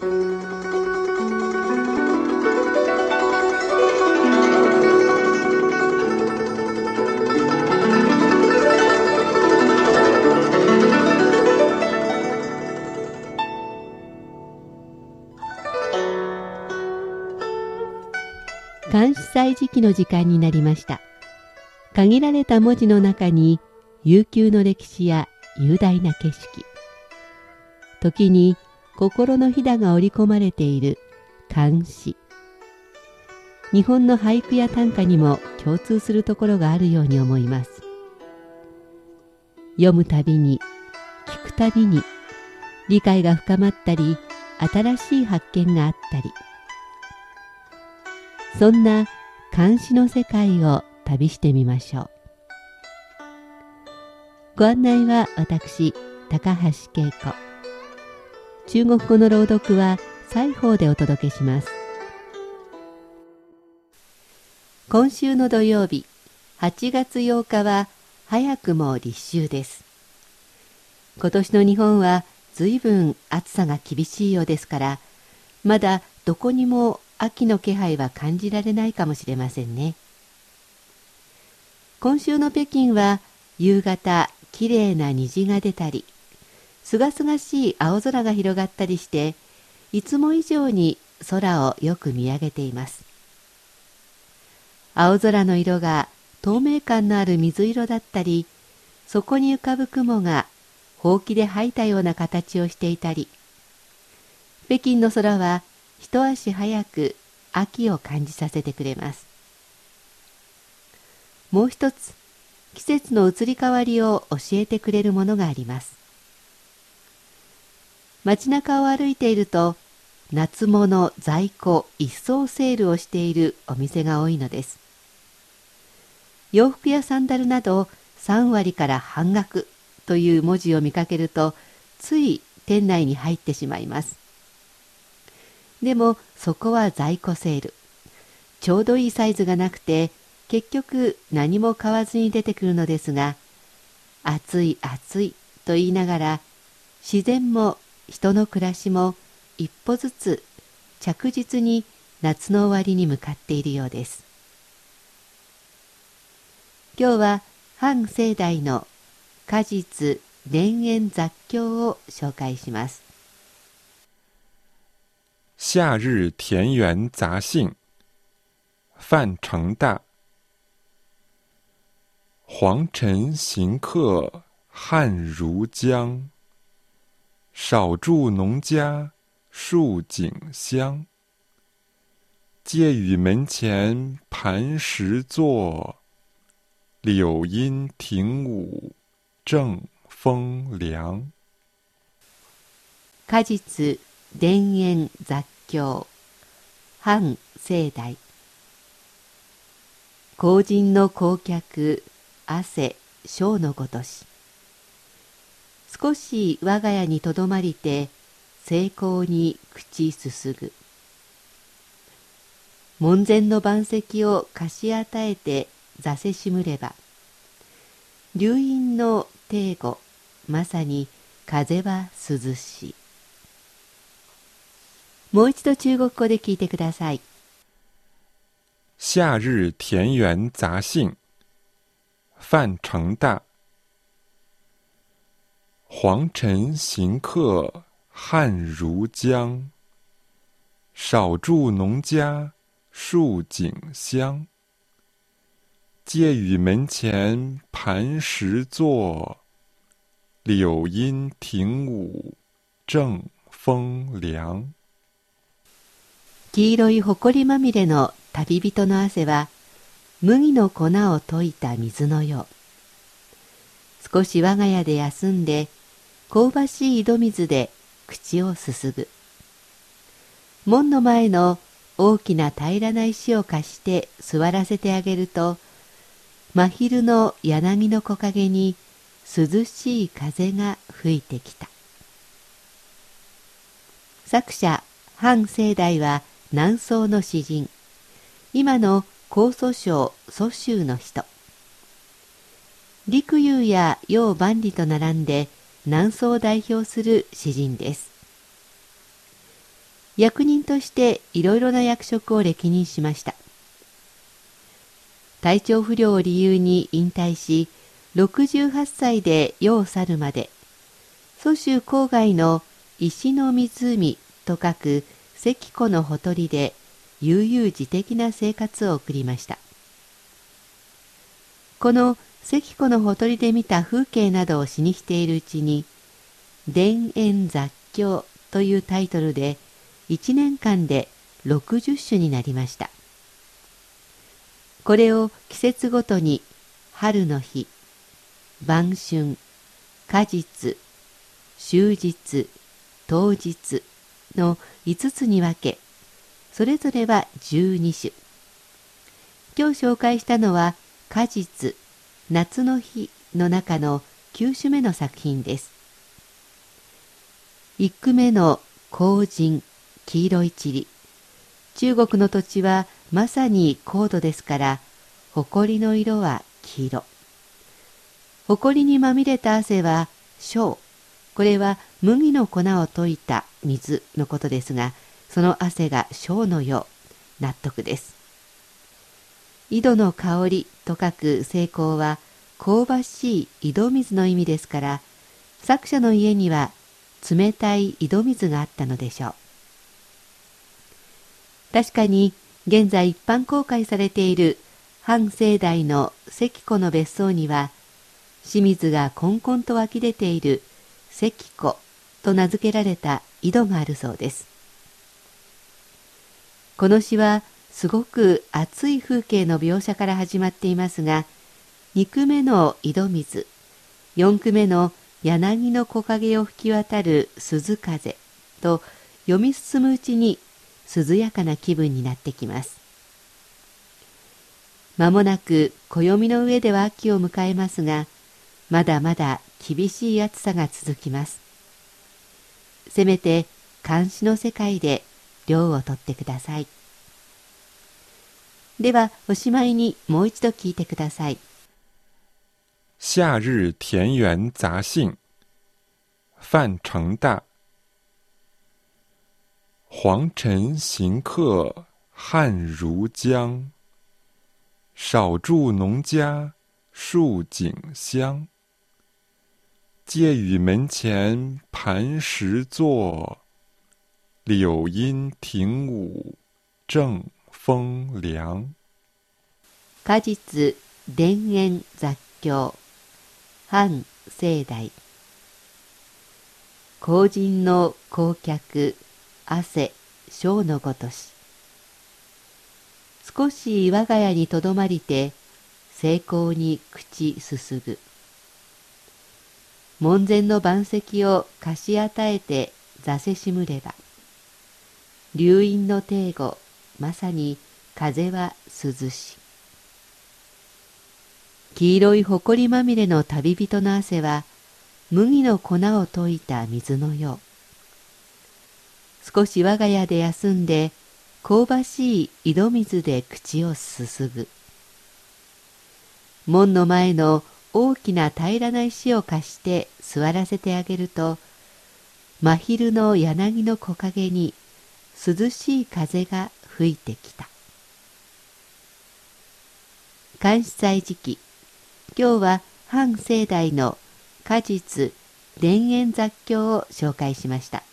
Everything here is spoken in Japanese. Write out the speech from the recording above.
監視祭時期の時間になりました。限られた文字の中に悠久の歴史や雄大な景色。時に心のひだが織り込まれている。漢詩日本の俳句や短歌にも共通するところがあるように思います。読むたびに聞くたびに理解が深まったり新しい発見があったり。そんな漢詩の世界を旅してみましょう。ご案内は私高橋恵子。中国語の朗読は西方でお届けします。今週の土曜日8月8日は早くも立秋です。今年の日本は随分暑さが厳しいようですからまだどこにも秋の気配は感じられないかもしれませんね。今週の北京は夕方きれいな虹が出たりすがすがしい青空が広がったりしていつも以上に空をよく見上げています。青空の色が透明感のある水色だったりそこに浮かぶ雲がほうきで吐いたような形をしていたり北京の空は一足早く秋を感じさせてくれます。もう一つ季節の移り変わりを教えてくれるものがあります。街中を歩いていると夏物在庫一掃セールをしているお店が多いのです。洋服やサンダルなど3割から半額という文字を見かけるとつい店内に入ってしまいます。でもそこは在庫セール。ちょうどいいサイズがなくて結局何も買わずに出てくるのですが暑い暑いと言いながら自然も人の暮らしも一歩ずつ着実に夏の終わりに向かっているようです。今日は反盛大の果実田園雑教を紹介します。夏日田園杂兴范成大黄尘行客汗如浆，少住农家树景香。借雨门前磐石坐，柳阴庭午正风凉。果実田園雑教反盛大後人の光客汗小のごとし少し我が家にとどまりて成功に口すすぐ。門前の盤石を貸し与えて座せしむれば。流飲の帝語まさに風は涼しい。もう一度中国語で聞いてください。夏日田園杂兴范成大，黄尘行客汗如浆。少住农家树景香。借雨门前磐石坐，柳阴庭午正风凉。黄色い埃まみれの旅人の汗は麦の粉を溶いた水のよう少し我が家で休んで香ばしい井戸水で口をすすぐ。門の前の大きな平らな石を貸して座らせてあげると真昼の柳の木陰に涼しい風が吹いてきた。作者范盛大は南宋の詩人。今の江蘇省蘇州の人。陸遊や楊万里と並んで南宋を代表する詩人です。役人としていろいろな役職を歴任しました。体調不良を理由に引退し68歳で世を去るまで蘇州郊外の石の湖と書く関湖のほとりで悠々自適な生活を送りました。この関湖のほとりで見た風景などを詩にしているうちに「田園雑教」というタイトルで1年間で60首になりました。これを季節ごとに春の日晩春果実終日当日の5つに分けそれぞれは12種今日紹介したのは果実夏の日の中の9種目の作品です。1句目の黄人黄色い塵。中国の土地はまさに高度ですから埃の色は黄色。埃にまみれた汗は小これは麦の粉を溶いた水のことですがその汗が小のよう。納得です。井戸の香りと書く成功は香ばしい井戸水の意味ですから作者の家には冷たい井戸水があったのでしょう。確かに現在一般公開されている半盛大の関湖の別荘には清水がこんこんと湧き出ている関湖と名付けられた井戸があるそうです。この詩はすごく暑い風景の描写から始まっていますが2句目の井戸水4句目の柳の木陰を吹き渡る鈴風と読み進むうちに涼やかな気分になってきます。まもなく暦の上では秋を迎えますがまだまだ厳しい暑さが続きます。せめて監視の世界で涼をとってください。ではおしまいにもう一度聞いてください。夏日田園杂兴范成大。黄尘行客汗如浆，少住农家树景香。借与门前磐石坐，柳阴庭午正。风凉。果実田園雑教半盛大後人の公客汗小のごとし。少し我が家にとどまりて成功に口すすぐ。門前の盤石を貸し与えて座せしむれば。流飲の帝語。まさに風は涼し黄色い埃まみれの旅人の汗は麦の粉を溶いた水のよう。少し我が家で休んで香ばしい井戸水で口をすすぐ。門の前の大きな平らな石を貸して座らせてあげると真昼の柳の木陰に涼しい風が吹いてきた。監視祭時期今日は半盛代の果実田園雑居を紹介しました。